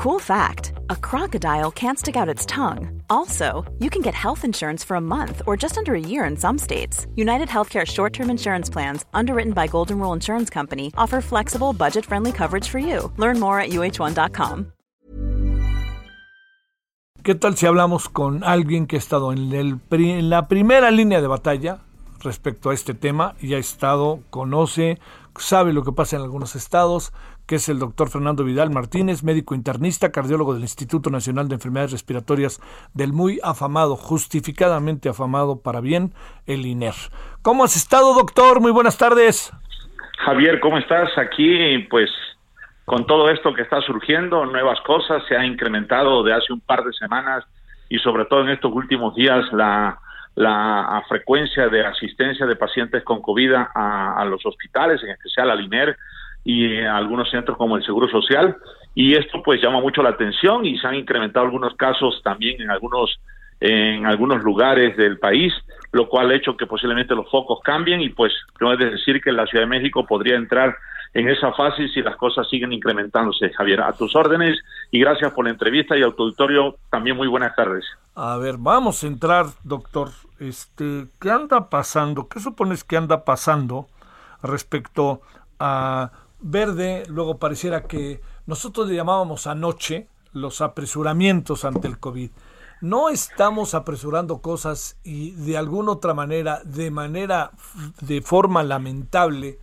Cool fact a crocodile can't stick out its tongue. Also, you can get health insurance for a month or just under a year in some states. United Healthcare short term insurance plans, underwritten by Golden Rule Insurance Company, offer flexible, budget friendly coverage for you. Learn more at uh1.com. ¿Qué tal si hablamos con alguien que ha estado en, el, en la primera línea de batalla respecto a este tema y ha estado, conoce, sabe lo que pasa en algunos estados, que es el doctor Fernando Vidal Martínez, médico internista, cardiólogo del Instituto Nacional de Enfermedades Respiratorias del muy afamado, justificadamente afamado para bien, el INER. ¿Cómo has estado, doctor? Muy buenas tardes. Javier, ¿cómo estás? Aquí, pues, con todo esto que está surgiendo, nuevas cosas, se ha incrementado de hace un par de semanas y sobre todo en estos últimos días la, la frecuencia de asistencia de pacientes con COVID a, a los hospitales, en especial al INER, y algunos centros como el Seguro Social. Y esto pues llama mucho la atención y se han incrementado algunos casos también en algunos en algunos lugares del país, lo cual ha hecho que posiblemente los focos cambien y pues no es decir que la Ciudad de México podría entrar en esa fase si las cosas siguen incrementándose. Javier, a tus órdenes y gracias por la entrevista y a tu auditorio también muy buenas tardes. A ver, vamos a entrar, doctor. Este, ¿qué anda pasando? ¿Qué supones que anda pasando respecto a verde, luego pareciera que nosotros le llamábamos anoche los apresuramientos ante el COVID. No estamos apresurando cosas y de alguna otra manera, de manera, de forma lamentable,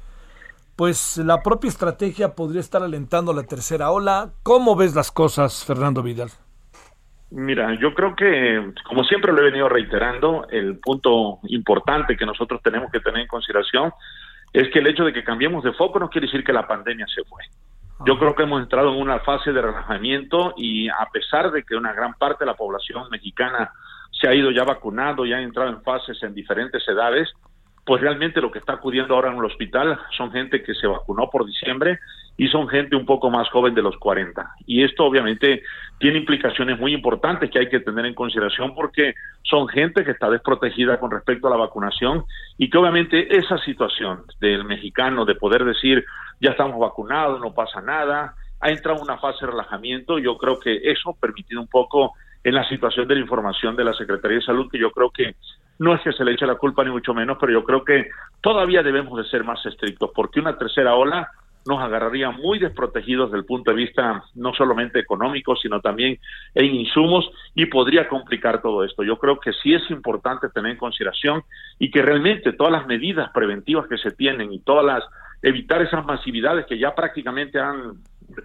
pues la propia estrategia podría estar alentando la tercera ola. ¿Cómo ves las cosas, Fernando Vidal? Mira, yo creo que, como siempre lo he venido reiterando, el punto importante que nosotros tenemos que tener en consideración es que el hecho de que cambiemos de foco no quiere decir que la pandemia se fue. Yo ah. creo que hemos entrado en una fase de relajamiento y a pesar de que una gran parte de la población mexicana se ha ido ya vacunado, ya ha entrado en fases en diferentes edades, pues realmente lo que está acudiendo ahora en el hospital son gente que se vacunó por diciembre y son gente un poco más joven de los 40. Y esto obviamente tiene implicaciones muy importantes que hay que tener en consideración porque son gente que está desprotegida con respecto a la vacunación y que obviamente esa situación del mexicano de poder decir ya estamos vacunados, no pasa nada, ha entrado en una fase de relajamiento, yo creo que eso permitido un poco en la situación de la información de la Secretaría de Salud, que yo creo que no es que se le eche la culpa ni mucho menos, pero yo creo que todavía debemos de ser más estrictos, porque una tercera ola nos agarraría muy desprotegidos desde el punto de vista no solamente económico, sino también en insumos y podría complicar todo esto. Yo creo que sí es importante tener en consideración y que realmente todas las medidas preventivas que se tienen y todas las evitar esas masividades que ya prácticamente han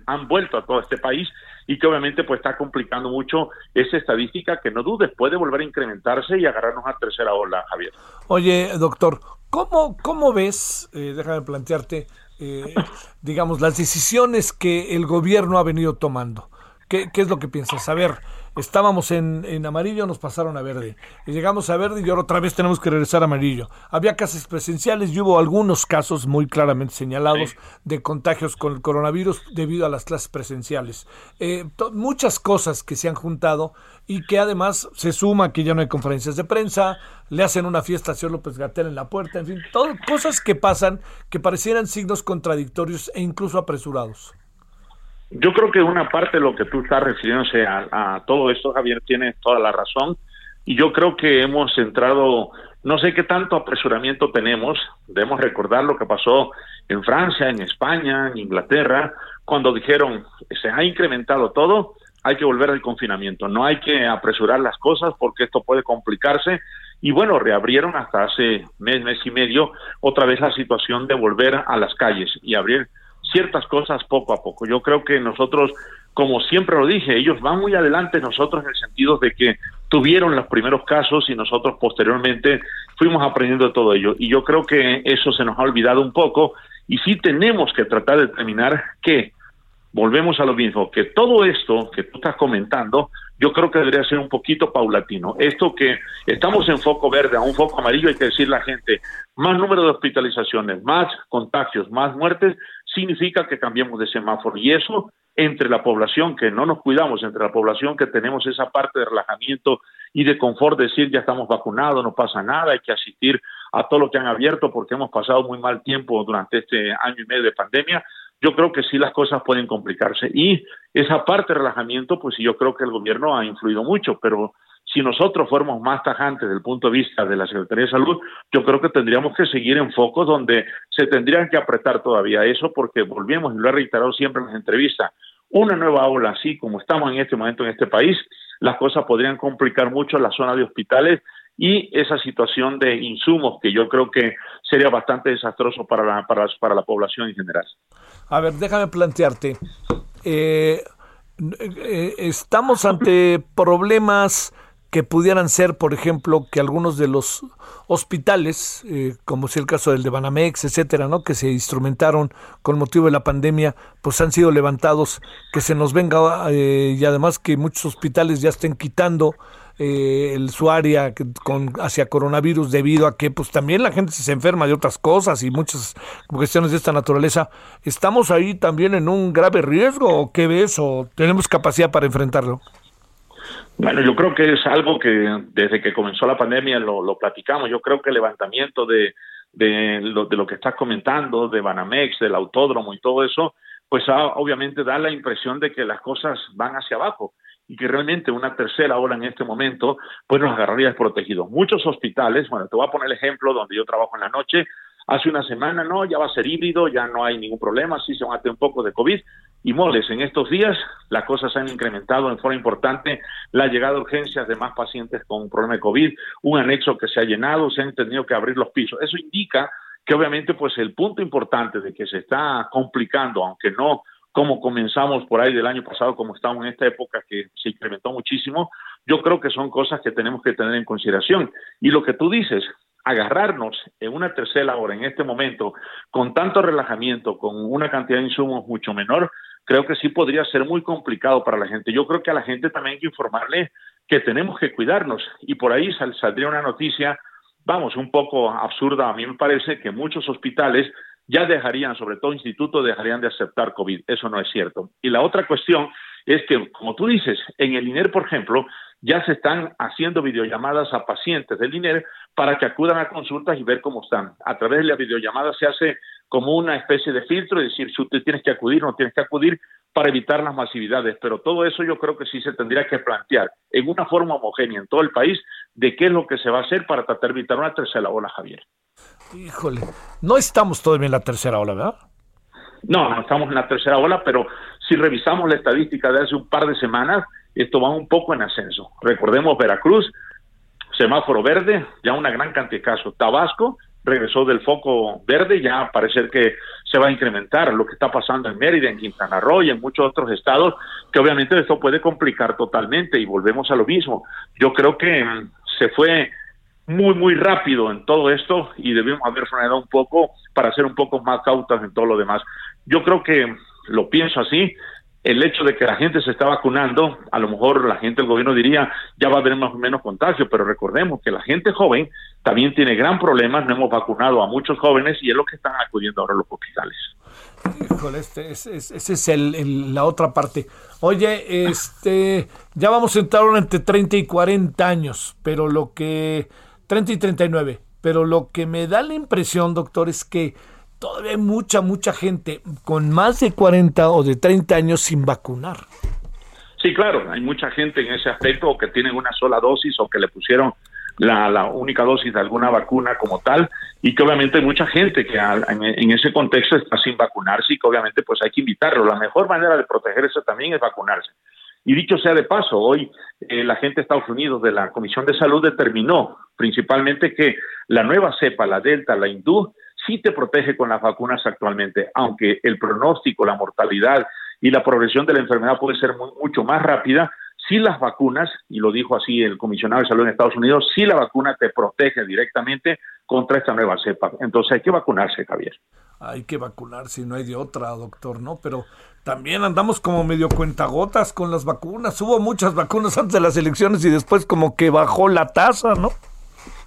han vuelto a todo este país y que obviamente pues está complicando mucho esa estadística que no dudes puede volver a incrementarse y agarrarnos a tercera ola, Javier. Oye, doctor, ¿cómo, cómo ves, eh, déjame plantearte, eh, digamos, las decisiones que el gobierno ha venido tomando. ¿Qué, qué es lo que piensas? A ver, estábamos en, en, amarillo, nos pasaron a verde. Y llegamos a verde y ahora otra vez tenemos que regresar a amarillo. Había casos presenciales y hubo algunos casos muy claramente señalados de contagios con el coronavirus debido a las clases presenciales. Eh, muchas cosas que se han juntado y que además se suma que ya no hay conferencias de prensa, le hacen una fiesta a señor López Gatel en la puerta, en fin, todo, cosas que pasan que parecieran signos contradictorios e incluso apresurados. Yo creo que una parte de lo que tú estás refiriéndose a, todo esto, Javier, tiene toda la razón. Y yo creo que hemos entrado, no sé qué tanto apresuramiento tenemos, debemos recordar lo que pasó en Francia, en España, en Inglaterra, cuando dijeron, se ha incrementado todo, hay que volver al confinamiento, no hay que apresurar las cosas porque esto puede complicarse. Y bueno, reabrieron hasta hace mes, mes y medio otra vez la situación de volver a las calles y abrir ciertas cosas poco a poco. Yo creo que nosotros, como siempre lo dije, ellos van muy adelante nosotros en el sentido de que tuvieron los primeros casos y nosotros posteriormente fuimos aprendiendo todo ello. Y yo creo que eso se nos ha olvidado un poco y sí tenemos que tratar de determinar que volvemos a lo mismo, que todo esto que tú estás comentando, yo creo que debería ser un poquito paulatino. Esto que estamos en foco verde, a un foco amarillo, hay que decir la gente, más número de hospitalizaciones, más contagios, más muertes, significa que cambiemos de semáforo. Y eso entre la población que no nos cuidamos, entre la población que tenemos esa parte de relajamiento y de confort, decir ya estamos vacunados, no pasa nada, hay que asistir a todo lo que han abierto porque hemos pasado muy mal tiempo durante este año y medio de pandemia, yo creo que sí las cosas pueden complicarse. Y esa parte de relajamiento, pues yo creo que el gobierno ha influido mucho, pero si nosotros fuéramos más tajantes desde el punto de vista de la Secretaría de Salud, yo creo que tendríamos que seguir en focos donde se tendrían que apretar todavía eso, porque volvemos, y lo he reiterado siempre en las entrevistas, una nueva ola así como estamos en este momento en este país, las cosas podrían complicar mucho la zona de hospitales y esa situación de insumos que yo creo que sería bastante desastroso para la, para, para la población en general. A ver, déjame plantearte. Eh, eh, estamos ante problemas que pudieran ser, por ejemplo, que algunos de los hospitales, eh, como es el caso del de Banamex, etcétera, ¿no? que se instrumentaron con motivo de la pandemia, pues han sido levantados, que se nos venga eh, y además que muchos hospitales ya estén quitando eh, el, su área con, hacia coronavirus debido a que pues también la gente se enferma de otras cosas y muchas cuestiones de esta naturaleza. ¿Estamos ahí también en un grave riesgo o qué ves o tenemos capacidad para enfrentarlo? Bueno, yo creo que es algo que desde que comenzó la pandemia lo, platicamos. Yo creo que el levantamiento de, de, lo, de lo que estás comentando, de Banamex, del autódromo y todo eso, pues obviamente da la impresión de que las cosas van hacia abajo y que realmente una tercera ola en este momento pues nos agarraría desprotegidos. Muchos hospitales, bueno, te voy a poner el ejemplo donde yo trabajo en la noche, hace una semana no, ya va a ser híbrido, ya no hay ningún problema, sí se van a tener un poco de COVID, y moles. En estos días las cosas han incrementado en forma importante la llegada de urgencias de más pacientes con un problema de COVID, un anexo que se ha llenado, se han tenido que abrir los pisos. Eso indica que obviamente pues el punto importante de que se está complicando, aunque no como comenzamos por ahí del año pasado, como estamos en esta época que se incrementó muchísimo, yo creo que son cosas que tenemos que tener en consideración. Y lo que tú dices, agarrarnos en una tercera hora en este momento, con tanto relajamiento, con una cantidad de insumos mucho menor, creo que sí podría ser muy complicado para la gente. Yo creo que a la gente también hay que informarle que tenemos que cuidarnos y por ahí saldría una noticia, vamos, un poco absurda, a mí me parece que muchos hospitales ya dejarían, sobre todo institutos, dejarían de aceptar COVID. Eso no es cierto. Y la otra cuestión es que, como tú dices, en el INER, por ejemplo, ya se están haciendo videollamadas a pacientes del INER para que acudan a consultas y ver cómo están. A través de la videollamada se hace como una especie de filtro, es decir, si usted tiene que acudir o no tiene que acudir para evitar las masividades, pero todo eso yo creo que sí se tendría que plantear en una forma homogénea en todo el país de qué es lo que se va a hacer para tratar de evitar una tercera ola, Javier. Híjole, no estamos todavía en la tercera ola, ¿verdad? No, no estamos en la tercera ola, pero si revisamos la estadística de hace un par de semanas, esto va un poco en ascenso. Recordemos Veracruz, semáforo verde, ya una gran cantidad de casos. Tabasco, regresó del foco verde, ya parece que se va a incrementar lo que está pasando en Mérida, en Quintana Roo y en muchos otros estados, que obviamente esto puede complicar totalmente y volvemos a lo mismo. Yo creo que mm, se fue muy, muy rápido en todo esto y debemos haber frenado un poco para ser un poco más cautas en todo lo demás. Yo creo que lo pienso así, el hecho de que la gente se está vacunando, a lo mejor la gente del gobierno diría ya va a haber más o menos contagio, pero recordemos que la gente joven también tiene gran problema, no hemos vacunado a muchos jóvenes y es lo que están acudiendo ahora a los hospitales. Híjole, este, es la otra parte. Oye, este, ya vamos a entrar entre 30 y 40 años, pero lo que, 30 y 39, pero lo que me da la impresión, doctor, es que todavía hay mucha, mucha gente con más de 40 o de 30 años sin vacunar. Sí, claro, hay mucha gente en ese aspecto que tienen una sola dosis o que le pusieron la, única dosis de alguna vacuna como tal y que obviamente hay mucha gente que en, ese contexto está sin vacunarse y que obviamente pues hay que invitarlo. La mejor manera de protegerse también es vacunarse. Y dicho sea de paso, hoy eh, la gente de Estados Unidos de la Comisión de Salud determinó principalmente que la nueva cepa, la Delta, la hindú, sí te protege con las vacunas actualmente, aunque el pronóstico, la mortalidad y la progresión de la enfermedad puede ser mucho más rápida, si las vacunas, y lo dijo así el comisionado de salud en Estados Unidos, si la vacuna te protege directamente contra esta nueva cepa. Entonces hay que vacunarse, Javier. Hay que vacunarse, no hay de otra, doctor, ¿no? Pero también andamos como medio cuentagotas con las vacunas. Hubo muchas vacunas antes de las elecciones y después como que bajó la tasa, ¿no?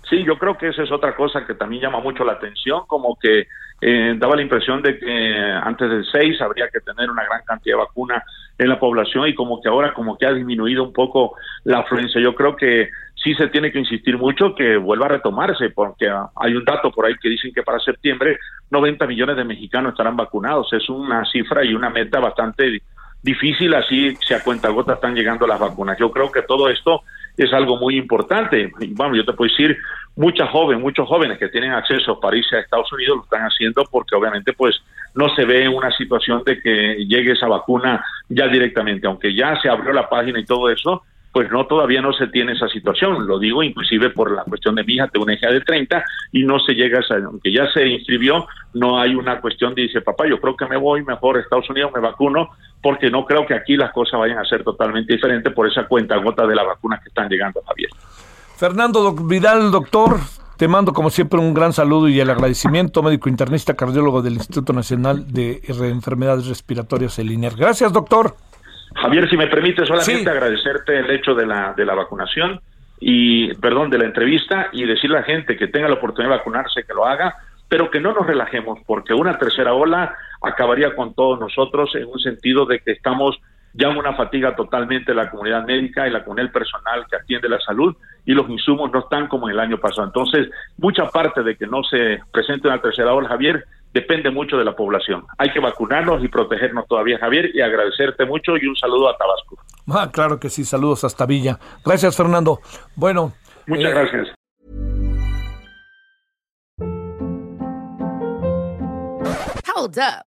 Sí, yo creo que esa es otra cosa que también llama mucho la atención, como que eh, daba la impresión de que antes del 6 habría que tener una gran cantidad de vacuna en la población y como que ahora como que ha disminuido un poco la afluencia. Yo creo que sí se tiene que insistir mucho que vuelva a retomarse, porque hay un dato por ahí que dicen que para septiembre 90 millones de mexicanos estarán vacunados. Es una cifra y una meta bastante difícil, así se a cuenta gota están llegando las vacunas. Yo creo que todo esto es algo muy importante. Bueno, yo te puedo decir, muchas jóvenes, muchos jóvenes que tienen acceso para irse a Estados Unidos lo están haciendo porque obviamente pues no se ve una situación de que llegue esa vacuna ya directamente, aunque ya se abrió la página y todo eso, pues no todavía no se tiene esa situación. Lo digo inclusive por la cuestión de mi hija, de una hija de 30 y no se llega a aunque ya se inscribió, no hay una cuestión dice, papá, yo creo que me voy mejor a Estados Unidos, me vacuno, porque no creo que aquí las cosas vayan a ser totalmente diferentes por esa cuenta gota de las vacunas que están llegando, Javier. Fernando Vidal, doctor, te mando como siempre un gran saludo y el agradecimiento, médico internista, cardiólogo del Instituto Nacional de Enfermedades Respiratorias, el INER. Gracias, doctor. Javier, si me permite solamente agradecerte el hecho de la, de la vacunación y, perdón, de la entrevista y decirle a la gente que tenga la oportunidad de vacunarse, que lo haga, pero que no nos relajemos, porque una tercera ola acabaría con todos nosotros en un sentido de que estamos ya en una fatiga totalmente de la comunidad médica y la comunidad personal que atiende la salud y los insumos no están como en el año pasado. Entonces, mucha parte de que no se presente una tercera ola, Javier, depende mucho de la población. Hay que vacunarnos y protegernos todavía, Javier, y agradecerte mucho y un saludo a Tabasco. Ah, claro que sí, saludos hasta Villa. Gracias, Fernando. Bueno. Muchas eh, gracias. Hold up.